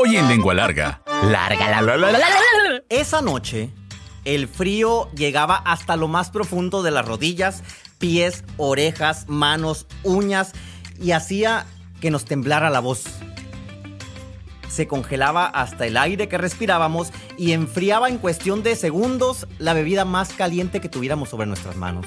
Hoy en Lengua Larga. Larga la, la, la, la, la, la. Esa noche, el frío llegaba hasta lo más profundo de las rodillas, pies, orejas, manos, uñas y hacía que nos temblara la voz. Se congelaba hasta el aire que respirábamos y enfriaba en cuestión de segundos la bebida más caliente que tuviéramos sobre nuestras manos.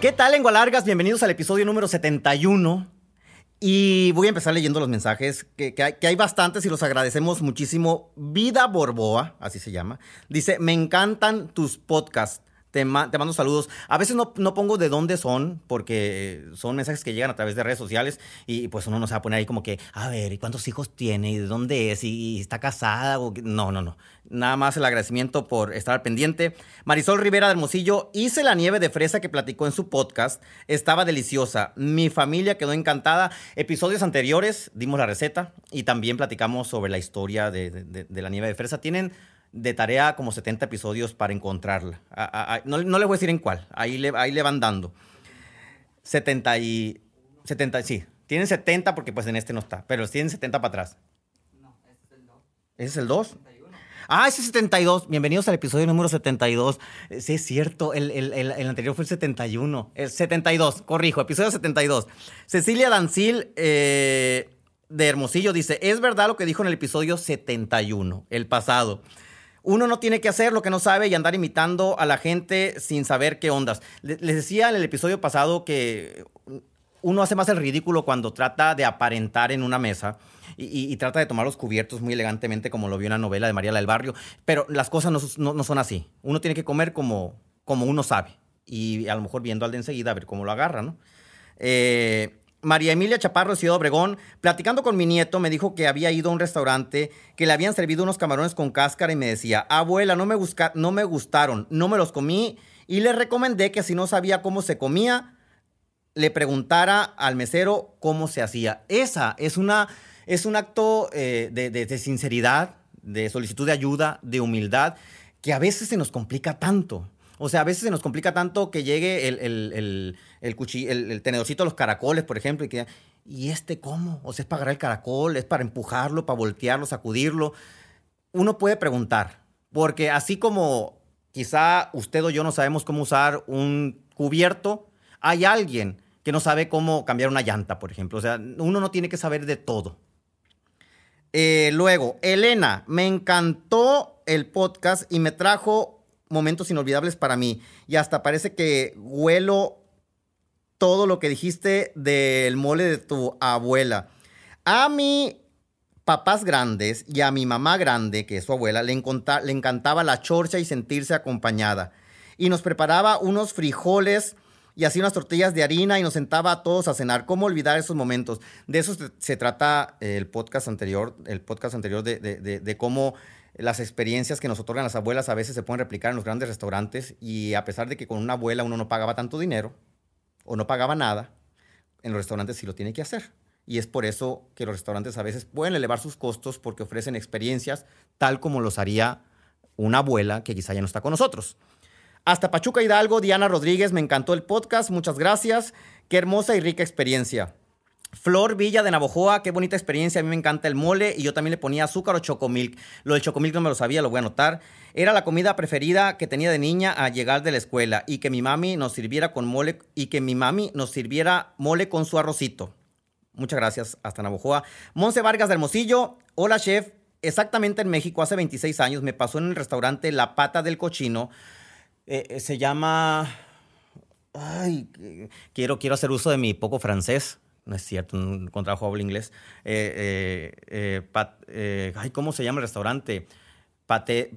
¿Qué tal, lengua largas? Bienvenidos al episodio número 71. Y voy a empezar leyendo los mensajes, que, hay, que hay bastantes y los agradecemos muchísimo. Vida Borboa, así se llama, dice, me encantan tus podcasts. Te, ma- te mando saludos. A veces no, no pongo de dónde son, porque son mensajes que llegan a través de redes sociales y pues uno no se va a poner ahí como que, a ver, ¿y cuántos hijos tiene? ¿Y de dónde es? ¿Y está casada? O? No, no, no. Nada más el agradecimiento por estar pendiente. Marisol Rivera de Hermosillo, hice la nieve de fresa que platicó en su podcast. Estaba deliciosa. Mi familia quedó encantada. Episodios anteriores dimos la receta y también platicamos sobre la historia de- de la nieve de fresa. Tienen de tarea como 70 episodios para encontrarla. A- a- a- no, no les voy a decir en cuál. Ahí le, ahí le van dando. 70 y... 70, sí. Tienen 70 porque pues en este no está. Pero tienen 70 para atrás. ¿Ese es el 2? Ah, ese es 72. Bienvenidos al episodio número 72. Eh, Sí, es cierto. El, el- el- el anterior fue el 71. El 72, corrijo. Episodio 72. Cecilia Dancil eh, de Hermosillo dice, es verdad lo que dijo en el episodio 71, el pasado. Uno no tiene que hacer lo que no sabe y andar imitando a la gente sin saber qué ondas. Le- Les decía en el episodio pasado que uno hace más el ridículo cuando trata de aparentar en una mesa y, trata de tomar los cubiertos muy elegantemente como lo vio en la novela de María la del Barrio, pero las cosas no son así. Uno tiene que comer como, como uno sabe y a lo mejor viendo al de enseguida a ver cómo lo agarra, ¿no? Eh, María Emilia Chaparro Ciudad Obregón, platicando con mi nieto, me dijo que había ido a un restaurante que le habían servido unos camarones con cáscara y me decía, abuela, no me, no me gustaron, no me los comí y le recomendé que si no sabía cómo se comía, le preguntara al mesero cómo se hacía. Esa es, una, es un acto eh, de- de sinceridad, de solicitud de ayuda, de humildad, que a veces se nos complica tanto. O sea, a veces se nos complica tanto que llegue el, el, el, el, cuchi- el- tenedorcito de los caracoles, por ejemplo, y que, ¿y este cómo? O sea, es para agarrar el caracol, es para empujarlo, para voltearlo, sacudirlo. Uno puede preguntar, porque así como quizá usted o yo no sabemos cómo usar un cubierto, hay alguien que no sabe cómo cambiar una llanta, por ejemplo. O sea, uno no tiene que saber de todo. Eh, luego, Elena, me encantó el podcast y me trajo momentos inolvidables para mí. Y hasta parece que huelo todo lo que dijiste del mole de tu abuela. A mi papás grandes y a mi mamá grande, que es su abuela, le, le encantaba la chorcha y sentirse acompañada. Y nos preparaba unos frijoles y hacía unas tortillas de harina y nos sentaba a todos a cenar. ¿Cómo olvidar esos momentos? De eso se, trata el podcast anterior, el podcast anterior de- de- de cómo las experiencias que nos otorgan las abuelas a veces se pueden replicar en los grandes restaurantes y a pesar de que con una abuela uno no pagaba tanto dinero o no pagaba nada, en los restaurantes sí lo tiene que hacer. Y es por eso que los restaurantes a veces pueden elevar sus costos porque ofrecen experiencias tal como los haría una abuela que quizá ya no está con nosotros. Hasta Pachuca Hidalgo, Diana Rodríguez, me encantó el podcast, muchas gracias. Qué hermosa y rica experiencia. Flor Villa de Navojoa, qué bonita experiencia, a mí me encanta el mole y yo también le ponía azúcar o chocomilk. Lo del chocomilk no me lo sabía, lo voy a anotar. Era la comida preferida que tenía de niña a llegar de la escuela y que mi mami nos sirviera con mole y que mi mami nos sirviera mole con su arrocito. Muchas gracias, hasta Navojoa. Monse Vargas de Hermosillo, hola chef, exactamente en México hace 26 años me pasó en el restaurante La Pata del Cochino. Eh, eh, se llama... Ay, quiero, quiero hacer uso de mi poco francés. No es cierto, un contrabajo hablo inglés. Eh, eh, eh, ay, ¿cómo se llama el restaurante? Pate,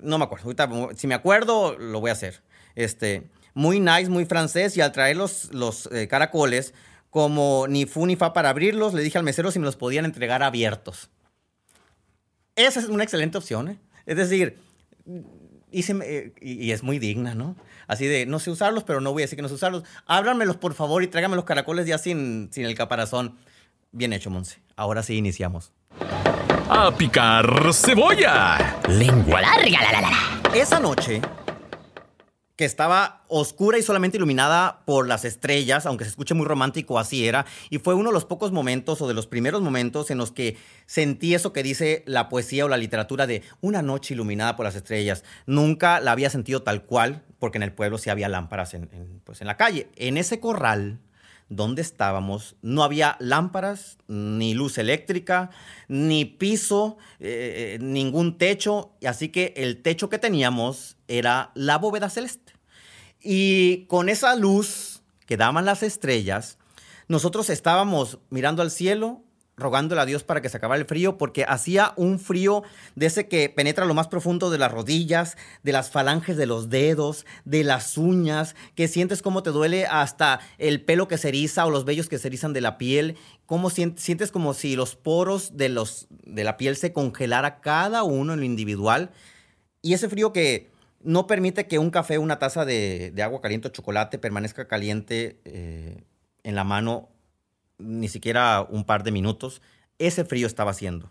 no me acuerdo. Ahorita, si me acuerdo, lo voy a hacer. Este, muy nice, muy francés. Y al traer los, los caracoles, como ni fu ni fa para abrirlos, le dije al mesero si me los podían entregar abiertos. Esa es una excelente opción. Es decir, y, y, es muy digna, ¿no? Así de, no sé usarlos, pero no voy a decir que no sé usarlos. Ábranmelos, por favor, y tráigame los caracoles ya sin, sin el caparazón. Bien hecho, Monse. Ahora sí iniciamos. A picar cebolla. Lengua larga, la, la, la. Esa noche, que estaba oscura y solamente iluminada por las estrellas, aunque se escuche muy romántico, así era. Y fue uno de los pocos momentos o de los primeros momentos en los que sentí eso que dice la poesía o la literatura de una noche iluminada por las estrellas. Nunca la había sentido tal cual, porque en el pueblo sí había lámparas en, pues en la calle. En ese corral donde estábamos no había lámparas, ni luz eléctrica, ni piso, eh, eh, ningún techo, así que el techo que teníamos era la bóveda celeste. Y con esa luz que daban las estrellas, nosotros estábamos mirando al cielo, rogándole a Dios para que se acabara el frío, porque hacía un frío de ese que penetra lo más profundo de las rodillas, de las falanges de los dedos, de las uñas, que sientes cómo te duele hasta el pelo que se eriza o los vellos que se erizan de la piel, cómo sientes como si los poros de, de la piel se congelara cada uno en lo individual. Y ese frío que no permite que un café, una taza de, agua caliente o chocolate permanezca caliente eh, en la mano ni siquiera un par de minutos. Ese frío estaba haciendo.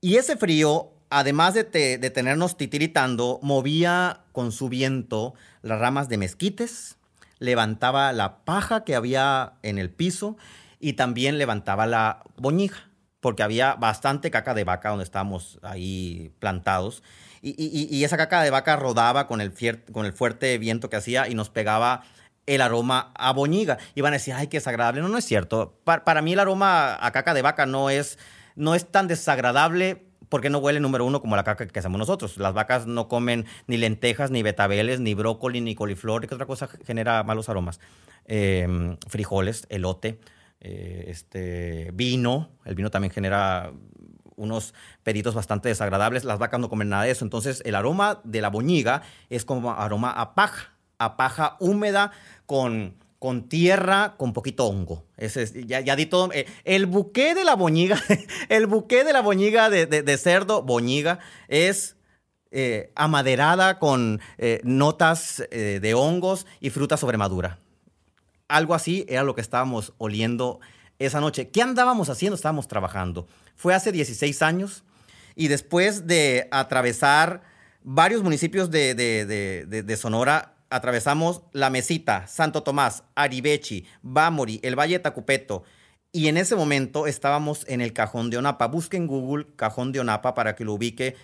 Y ese frío, además de, de tenernos titiritando, movía con su viento las ramas de mezquites, levantaba la paja que había en el piso y también levantaba la boñija, porque había bastante caca de vaca donde estábamos ahí plantados y, esa caca de vaca rodaba con el, fuerte viento que hacía y nos pegaba el aroma a boñiga. Iban a decir, ay, qué desagradable. No, no es cierto. Para, mí el aroma a caca de vaca no es, no es tan desagradable porque no huele número uno como la caca que hacemos nosotros. Las vacas no comen ni lentejas, ni betabeles, ni brócoli, ni coliflor, ¿qué otra cosa genera malos aromas? Em, frijoles, elote, eh, este, vino. El vino también genera unos peditos bastante desagradables. Las vacas no comen nada de eso. Entonces, el aroma de la boñiga es como aroma a paja, a paja húmeda con, con tierra, con poquito hongo. Ese ya, ya, di todo. Eh, el buque de la boñiga, el de la boñiga de, cerdo, boñiga, es eh, amaderada con eh, notas de hongos y fruta sobremadura. Algo así era lo que estábamos oliendo esa noche. ¿Qué andábamos haciendo? Estábamos trabajando. Fue hace 16 años y después de atravesar varios municipios de, Sonora, atravesamos La Mesita, Santo Tomás, Aribechi, Bamori, el Valle de Tacupeto. Y en ese momento estábamos en el Cajón de Onapa. Busquen Google Cajón de Onapa para que lo ubique.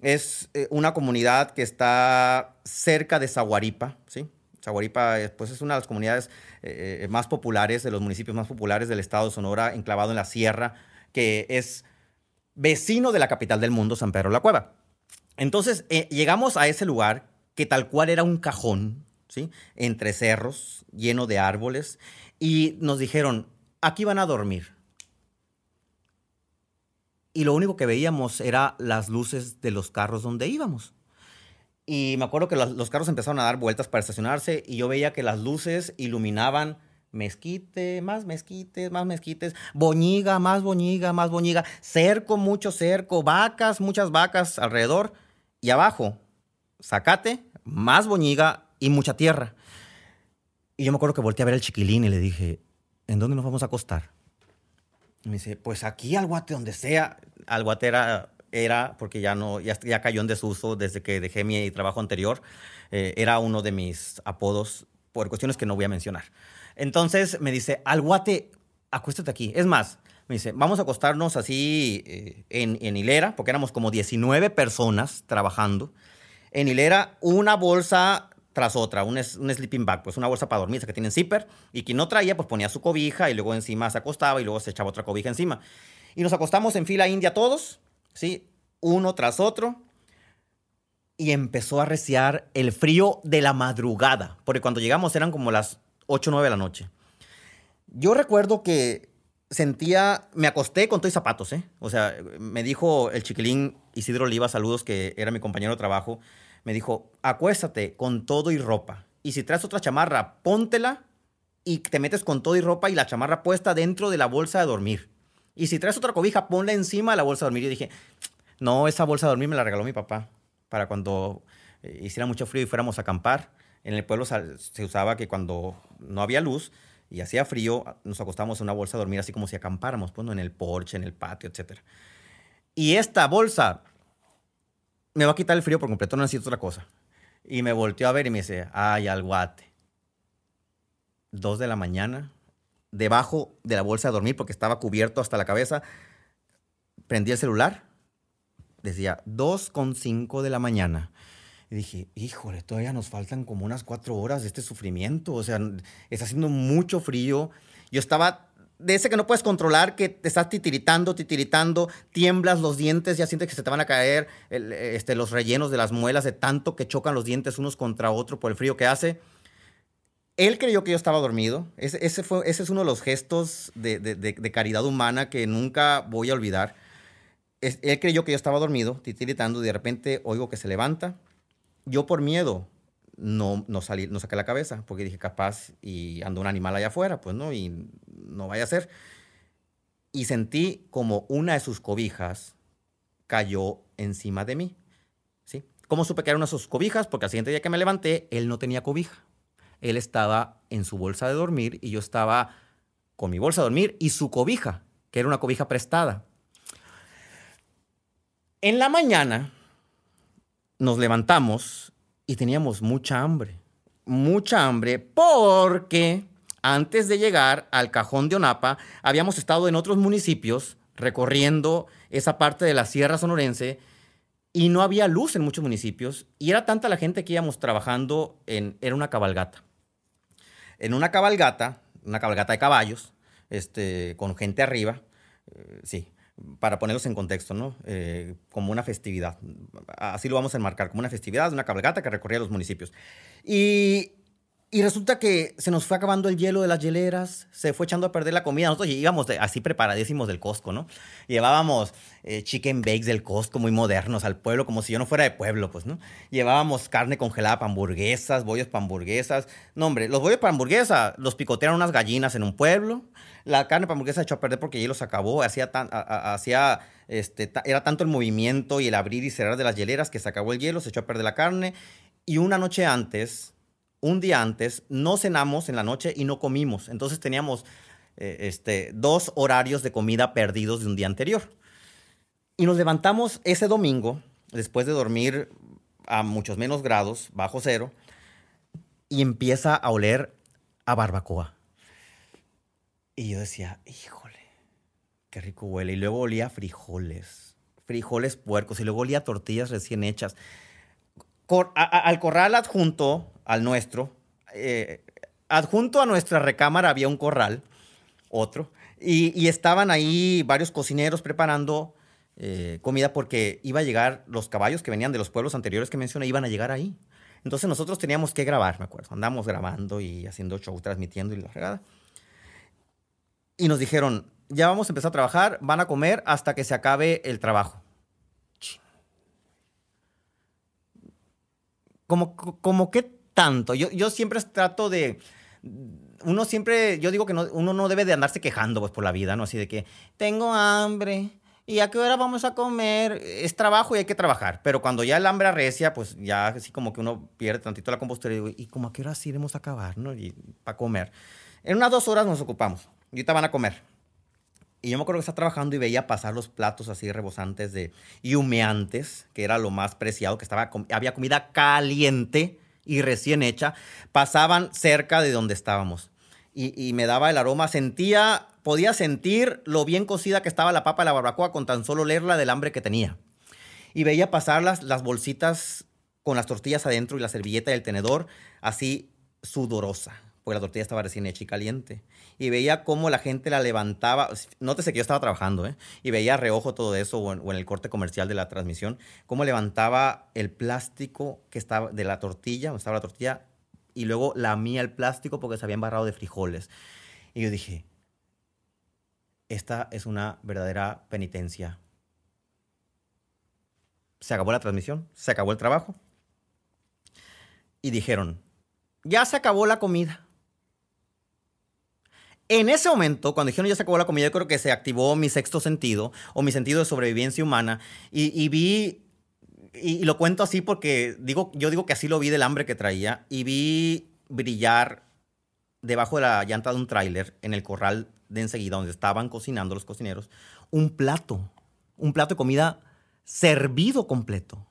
Es eh, una comunidad que está cerca de Zaguaripa, ¿sí? Zaguaripa pues, es una de las comunidades eh, eh, más populares, de los municipios más populares del estado de Sonora, enclavado en la sierra, que es vecino de la capital del mundo, San Pedro la Cueva. Entonces, eh, llegamos a ese lugar que tal cual era un cajón, ¿sí? Entre cerros, lleno de árboles, y nos dijeron, aquí van a dormir. Y lo único que veíamos era las luces de los carros donde íbamos. Y me acuerdo que los, carros empezaron a dar vueltas para estacionarse y yo veía que las luces iluminaban mezquite, más mezquites, más mezquites, boñiga, más boñiga, más boñiga, cerco, mucho cerco, vacas, muchas vacas alrededor y abajo, zacate, más boñiga y mucha tierra. Y yo me acuerdo que volteé a ver al chiquilín y le dije, ¿en dónde nos vamos a acostar? Y me dice, pues aquí al guate, donde sea. Al guate era era, porque ya, no, ya, ya cayó en desuso desde que dejé mi trabajo anterior, eh, era uno de mis apodos por cuestiones que no voy a mencionar. Entonces me dice, al guate, acuéstate aquí. Es más, me dice, vamos a acostarnos así eh, en, en, hilera, porque éramos como 19 personas trabajando. En hilera, una bolsa tras otra, un, un sleeping bag, pues una bolsa para dormir, que tiene zipper, y quien no traía, pues ponía su cobija y luego encima se acostaba y luego se echaba otra cobija encima. Y nos acostamos en fila india todos, ¿sí? Uno tras otro. Y empezó a reciar el frío de la madrugada, porque cuando llegamos eran como las 8 o 9 de la noche. Yo recuerdo que sentía, me acosté con todos zapatos, ¿eh? O sea, me dijo el chiquilín Isidro Oliva, saludos, que era mi compañero de trabajo, me dijo, acuéstate con todo y ropa. Y si traes otra chamarra, póntela y te metes con todo y ropa y la chamarra puesta dentro de la bolsa de dormir. Y si traes otra cobija, ponla encima de la bolsa de dormir. Y dije, No, esa bolsa de dormir me la regaló mi papá para cuando eh, hiciera mucho frío y fuéramos a acampar. En el pueblo se usaba que cuando no había luz y hacía frío, nos acostábamos en una bolsa a dormir así como si acampáramos, pues, en el porche, en el patio, etc. Y esta bolsa me va a quitar el frío por completo, no necesito otra cosa. Y me volteó a ver y me dice, ay, al guate. Dos de la mañana, debajo de la bolsa de dormir, porque estaba cubierto hasta la cabeza, prendí el celular, decía 2.5 de la mañana. Y dije, híjole, todavía nos faltan como unas cuatro horas de este sufrimiento. O sea, está haciendo mucho frío. Yo estaba de ese que no puedes controlar, que te estás titiritando, titiritando, tiemblas los dientes, ya sientes que se te van a caer este, los rellenos de las muelas de tanto que chocan los dientes unos contra otro por el frío que hace. Él creyó que yo estaba dormido. Ese, es uno de los gestos de, caridad humana que nunca voy a olvidar. él creyó que yo estaba dormido, titiritando, y de repente oigo que se levanta. Yo por miedo no, salí, no saqué la cabeza, porque dije, capaz, y ando un animal allá afuera, pues no, y no vaya a ser. Y sentí como una de sus cobijas cayó encima de mí. ¿sí? ¿Cómo supe que era una de sus cobijas? Porque al siguiente día que me levanté, él no tenía cobija. Él estaba en su bolsa de dormir y yo estaba con mi bolsa de dormir y su cobija, que era una cobija prestada. En la mañana nos levantamos y teníamos mucha hambre. Mucha hambre porque antes de llegar al cajón de Onapa habíamos estado en otros municipios recorriendo esa parte de la Sierra Sonorense y no había luz en muchos municipios y era tanta la gente que íbamos trabajando en era una cabalgata. En una cabalgata, una cabalgata de caballos, este, con gente arriba, eh, sí, para ponerlos en contexto, ¿no? Eh, como una festividad. Así lo vamos a enmarcar, como una festividad, una cabalgata que recorría los municipios. Y, y, resulta que se nos fue acabando el hielo de las hieleras, se fue echando a perder la comida. Nosotros íbamos así preparadísimos del Costco, ¿no? Llevábamos eh, chicken bakes del Costco muy modernos al pueblo, como si yo no fuera de pueblo, pues, ¿no? Llevábamos carne congelada para hamburguesas, bollos para hamburguesas. No, hombre, los bollos para hamburguesa los picotearon unas gallinas en un pueblo la carne para hamburguesa se echó a perder porque hielo se acabó. Hacía, este, era tanto el movimiento y el abrir y cerrar de las hieleras que se acabó el hielo, se echó a perder la carne. Y una noche antes, un día antes, no cenamos en la noche y no comimos. Entonces teníamos eh, este, dos horarios de comida perdidos de un día anterior. Y nos levantamos ese domingo, después de dormir a muchos menos grados, bajo cero, y empieza a oler a barbacoa. Y yo decía, híjole, qué rico huele. Y luego olía frijoles, frijoles puercos, y luego olía tortillas recién hechas. al corral adjunto al nuestro, eh, adjunto a nuestra recámara había un corral, otro, y, estaban ahí varios cocineros preparando eh, comida porque iba a llegar, los caballos que venían de los pueblos anteriores que mencioné iban a llegar ahí. Entonces nosotros teníamos que grabar, me acuerdo. Andamos grabando y haciendo show, transmitiendo y la regada y nos dijeron, ya vamos a empezar a trabajar, van a comer hasta que se acabe el trabajo. Como, como qué tanto. Yo, yo siempre trato de uno siempre, yo digo que no, uno no debe de andarse quejando pues, por la vida, ¿no? Así de que tengo hambre. ¿Y a qué hora vamos a comer? Es trabajo y hay que trabajar. Pero cuando ya el hambre arrecia, pues ya así como que uno pierde tantito la compostura y digo, ¿y como a qué hora sí iremos a acabar, no? Y para comer. En unas dos horas nos ocupamos. Y ahorita van a comer. Y yo me acuerdo que estaba trabajando y veía pasar los platos así rebosantes de, y humeantes, que era lo más preciado, que estaba, había comida caliente y recién hecha, pasaban cerca de donde estábamos. Y, me daba el aroma, sentía, podía sentir lo bien cocida que estaba la papa de la barbacoa con tan solo leerla del hambre que tenía. Y veía pasar las, las bolsitas con las tortillas adentro y la servilleta y el tenedor así sudorosa, porque la tortilla estaba recién hecha y caliente y veía cómo la gente la levantaba. Nótese que yo estaba trabajando, ¿eh? Y veía reojo todo eso o en, el corte comercial de la transmisión, cómo levantaba el plástico que estaba de la tortilla, donde estaba la tortilla, y luego lamía el plástico porque se había embarrado de frijoles. Y yo dije, esta es una verdadera penitencia. Se acabó la transmisión, se acabó el trabajo. Y dijeron, ya se acabó la comida En ese momento, cuando dijeron ya se acabó la comida, yo creo que se activó mi sexto sentido o mi sentido de sobrevivencia humana y, vi, y, lo cuento así porque digo, yo digo que así lo vi del hambre que traía y vi brillar debajo de la llanta de un tráiler en el corral de enseguida donde estaban cocinando los cocineros un plato, un plato de comida servido completo.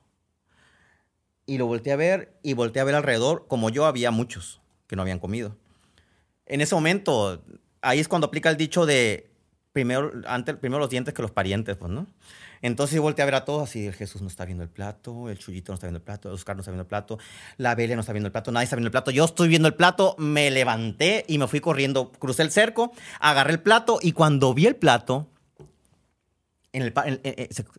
Y lo volteé a ver y volteé a ver alrededor, como yo había muchos que no habían comido. En ese momento ahí es cuando aplica el dicho de primero, antes, primero los dientes que los parientes, pues, ¿no? Entonces yo a ver a todos así, el Jesús no está viendo el plato, el Chuyito no está viendo el plato, el Oscar no está viendo el plato, la Belia no está viendo el plato, nadie está viendo el plato, yo estoy viendo el plato, me levanté y me fui corriendo, crucé el cerco, agarré el plato y cuando vi el plato, en el,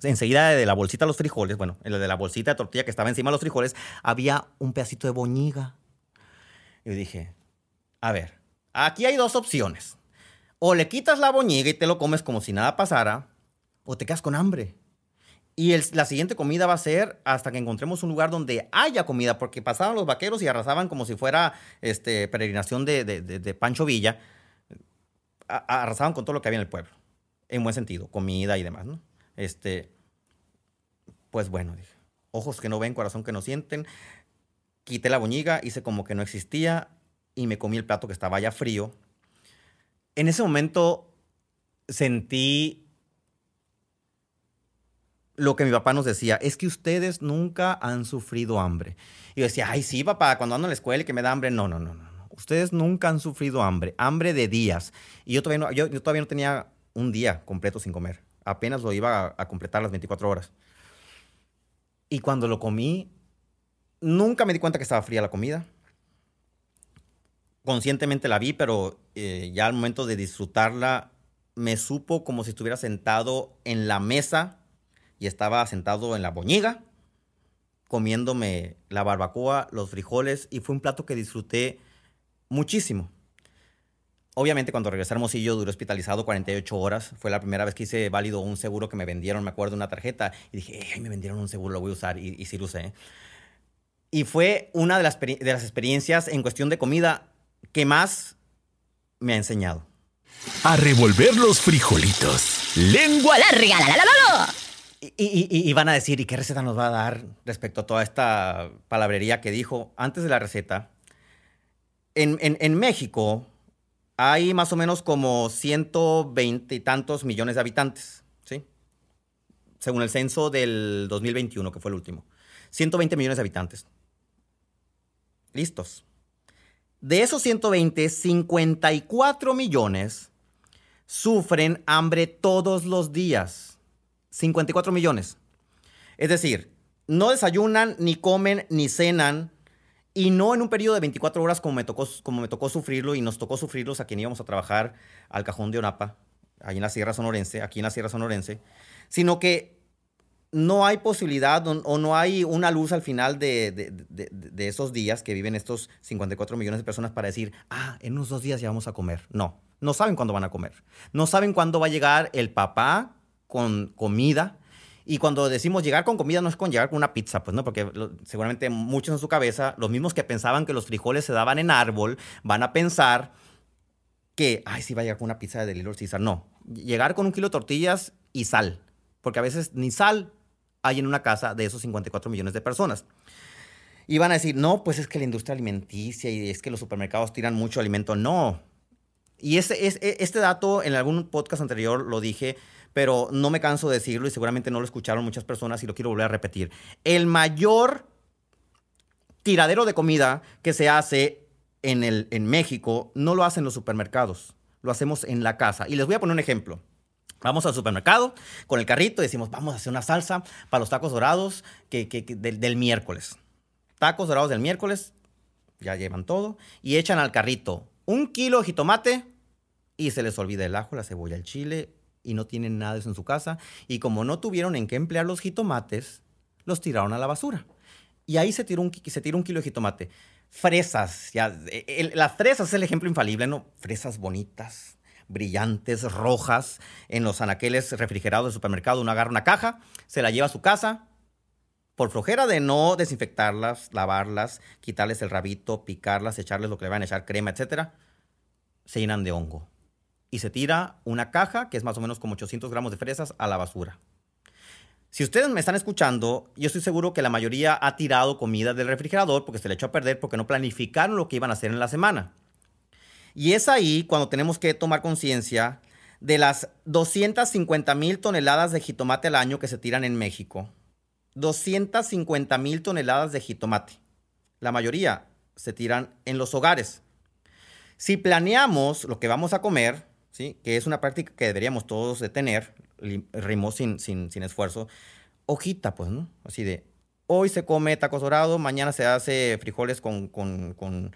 enseguida de la bolsita de los frijoles, bueno, en de la bolsita de tortilla que estaba encima de los frijoles, había un pedacito de boñiga. Y dije, a ver, Aquí hay dos opciones. O le quitas la boñiga y te lo comes como si nada pasara, o te quedas con hambre. Y la siguiente comida va a ser hasta que encontremos un lugar donde haya comida, porque pasaban los vaqueros y arrasaban como si fuera este, peregrinación de, Pancho Villa. arrasaban con todo lo que había en el pueblo, en buen sentido, comida y demás, ¿no? Este, pues bueno, dije, ojos que no ven, corazón que no sienten. Quité la boñiga, hice como que no existía, y me comí el plato que estaba ya frío. En ese momento sentí lo que mi papá nos decía, es que ustedes nunca han sufrido hambre. Y yo decía, ay, sí, papá, cuando ando en la escuela y que me da hambre, no, no, no, no. Ustedes nunca han sufrido hambre, hambre de días. Y yo todavía no, yo, todavía no tenía un día completo sin comer. Apenas lo iba a, completar las 24 horas. Y cuando lo comí, nunca me di cuenta que estaba fría la comida conscientemente la vi, pero eh, ya al momento de disfrutarla me supo como si estuviera sentado en la mesa y estaba sentado en la boñiga comiéndome la barbacoa, los frijoles y fue un plato que disfruté muchísimo. Obviamente cuando regresé a Hermosillo duré hospitalizado 48 horas. Fue la primera vez que hice válido un seguro que me vendieron, me acuerdo, una tarjeta. Y dije, ay, me vendieron un seguro, lo voy a usar. Y, y sí lo usé. Y fue una de las, de las experiencias en cuestión de comida ¿Qué más me ha enseñado. A revolver los frijolitos. Lengua larga. La, la, la, y, y, van a decir, ¿y qué receta nos va a dar respecto a toda esta palabrería que dijo antes de la receta? En, en, México hay más o menos como 120 y tantos millones de habitantes, ¿sí? Según el censo del 2021, que fue el último. 120 millones de habitantes. Listos. De esos 120, 54 millones sufren hambre todos los días. 54 millones. Es decir, no desayunan, ni comen, ni cenan, y no en un periodo de 24 horas como me tocó, como me tocó sufrirlo y nos tocó sufrirlos a quien íbamos a trabajar al cajón de Onapa, ahí en la Sierra Sonorense, aquí en la Sierra Sonorense, sino que no hay posibilidad o no hay una luz al final de, esos días que viven estos 54 millones de personas para decir, ah, en unos dos días ya vamos a comer. No, no saben cuándo van a comer. No saben cuándo va a llegar el papá con comida. Y cuando decimos llegar con comida no es con llegar con una pizza, pues no, porque seguramente muchos en su cabeza, los mismos que pensaban que los frijoles se daban en árbol, van a pensar que, ay, sí va a llegar con una pizza de Little Caesar. No, llegar con un kilo de tortillas y sal, porque a veces ni sal hay en una casa de esos 54 millones de personas. Y van a decir, no, pues es que la industria alimenticia y es que los supermercados tiran mucho alimento. No. Y ese, e, este dato en algún podcast anterior lo dije, pero no me canso de decirlo y seguramente no lo escucharon muchas personas y lo quiero volver a repetir. El mayor tiradero de comida que se hace en, el, en México no lo hacen los supermercados, lo hacemos en la casa. Y les voy a poner un ejemplo. Vamos al supermercado con el carrito y decimos, vamos a hacer una salsa para los tacos dorados que, del, miércoles. Tacos dorados del miércoles, ya llevan todo, y echan al carrito un kilo de jitomate y se les olvida el ajo, la cebolla, el chile y no tienen nada de eso en su casa. Y como no tuvieron en qué emplear los jitomates, los tiraron a la basura. Y ahí se tiró un, se tiró un kilo de jitomate. Fresas, ya, las fresas es el ejemplo infalible, ¿no? Fresas bonitas, brillantes, rojas, en los anaqueles refrigerados del supermercado. Uno agarra una caja, se la lleva a su casa, por flojera de no desinfectarlas, lavarlas, quitarles el rabito, picarlas, echarles lo que le van a echar, crema, etc., se llenan de hongo. y se tira una caja, que es más o menos como 800 gramos de fresas, a la basura. Si ustedes me están escuchando, yo estoy seguro que la mayoría ha tirado comida del refrigerador porque se le echó a perder porque no planificaron lo que iban a hacer en la semana. Y es ahí cuando tenemos que tomar conciencia de las 250 mil toneladas de jitomate al año que se tiran en México. 250 mil toneladas de jitomate. La mayoría se tiran en los hogares. Si planeamos lo que vamos a comer, ¿sí? que es una práctica que deberíamos todos de tener, rimos sin, sin, sin esfuerzo, hojita, pues, ¿no? Así de, hoy se come tacos dorados, mañana se hace frijoles con, con, con,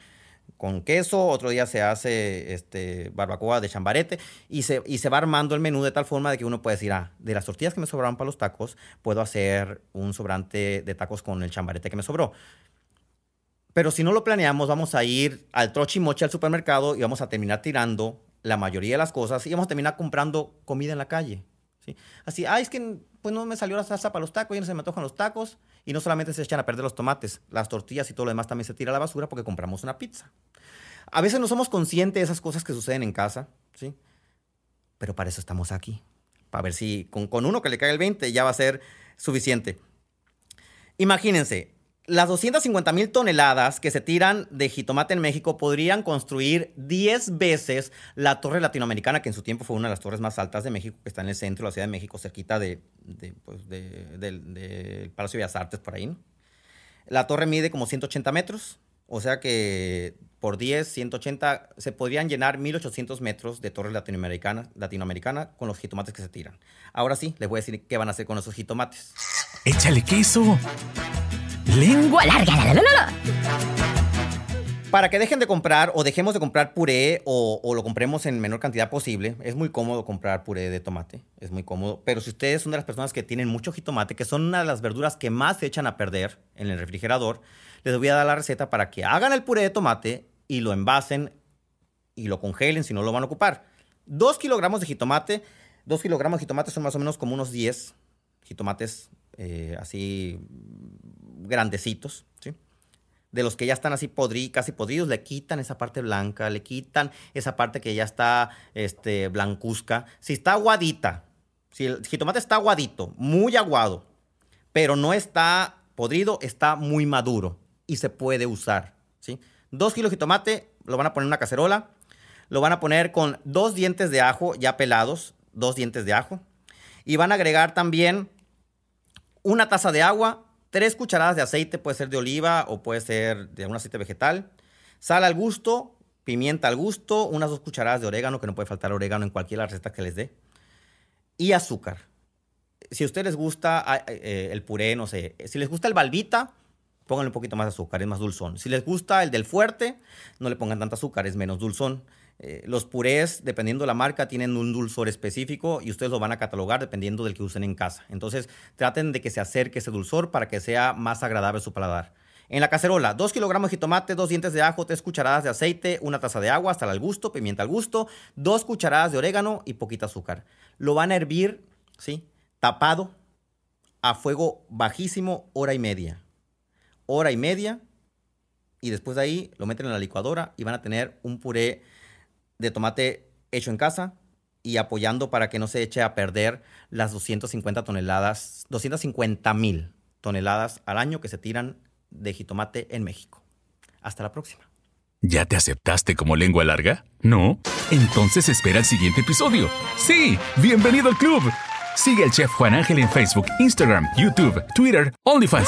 con, queso, otro día se hace este, barbacoa de chambarete y se, y se va armando el menú de tal forma de que uno puede decir, ah, de las tortillas que me sobraron para los tacos, puedo hacer un sobrante de tacos con el chambarete que me sobró. Pero si no lo planeamos, vamos a ir al trochimoche al supermercado y vamos a terminar tirando la mayoría de las cosas y vamos a terminar comprando comida en la calle. Así, ay, es que pues no me salió la salsa para los tacos, y no se me antojan los tacos. Y no solamente se echan a perder los tomates, las tortillas y todo lo demás también se tira a la basura porque compramos una pizza. A veces no somos conscientes de esas cosas que suceden en casa, ¿sí? Pero para eso estamos aquí. Para ver si con, con uno que le cae el 20 ya va a ser suficiente. Imagínense, las 250 mil toneladas que se tiran de jitomate en México podrían construir 10 veces la torre latinoamericana, que en su tiempo fue una de las torres más altas de México, que está en el centro de la Ciudad de México, cerquita pues, del Palacio de Bellas Artes, por ahí. La torre mide como 180 metros, o sea que por 10, 180, se podrían llenar 1800 metros de torre latinoamericana, latinoamericana con los jitomates que se tiran. Ahora sí, les voy a decir qué van a hacer con esos jitomates. ¡Échale queso! Lengua larga. La, la, la, Para que dejen de comprar o dejemos de comprar puré o, lo compremos en menor cantidad posible, es muy cómodo comprar puré de tomate, es muy cómodo. Pero si ustedes son de las personas que tienen mucho jitomate, que son una de las verduras que más se echan a perder en el refrigerador, les voy a dar la receta para que hagan el puré de tomate y lo envasen y lo congelen si no lo van a ocupar. Dos kilogramos de jitomate, dos kilogramos de jitomate son más o menos como unos 10 jitomates eh, así grandecitos, ¿sí? De los que ya están así podri, casi podridos, le quitan esa parte blanca, le quitan esa parte que ya está este, blancuzca. Si está aguadita, si el jitomate está aguadito, muy aguado, pero no está podrido, está muy maduro y se puede usar, ¿sí? Dos kilos de jitomate, lo van a poner en una cacerola, lo van a poner con dos dientes de ajo ya pelados, dos dientes de ajo, y van a agregar también una taza de agua, tres cucharadas de aceite, puede ser de oliva o puede ser de un aceite vegetal, sal al gusto, pimienta al gusto, unas dos cucharadas de orégano, que no puede faltar orégano en cualquier receta que les dé, y azúcar. Si a ustedes les gusta ah, eh, el puré, no sé, si les gusta el balbita, pónganle un poquito más de azúcar, es más dulzón. Si les gusta el del fuerte, no le pongan tanto azúcar, es menos dulzón. Eh, los purés, dependiendo de la marca, tienen un dulzor específico y ustedes lo van a catalogar dependiendo del que usen en casa. Entonces, traten de que se acerque ese dulzor para que sea más agradable su paladar. En la cacerola, 2 kilogramos de jitomate, 2 dientes de ajo, 3 cucharadas de aceite, una taza de agua, hasta al gusto, pimienta al gusto, 2 cucharadas de orégano y poquita azúcar. Lo van a hervir, ¿sí? Tapado, a fuego bajísimo, hora y media. Hora y media, y después de ahí lo meten en la licuadora y van a tener un puré de tomate hecho en casa y apoyando para que no se eche a perder las 250 toneladas, 250 mil toneladas al año que se tiran de jitomate en México. Hasta la próxima. ¿Ya te aceptaste como lengua larga? ¿No? Entonces espera el siguiente episodio. Sí, bienvenido al club. Sigue al chef Juan Ángel en Facebook, Instagram, YouTube, Twitter, OnlyFans.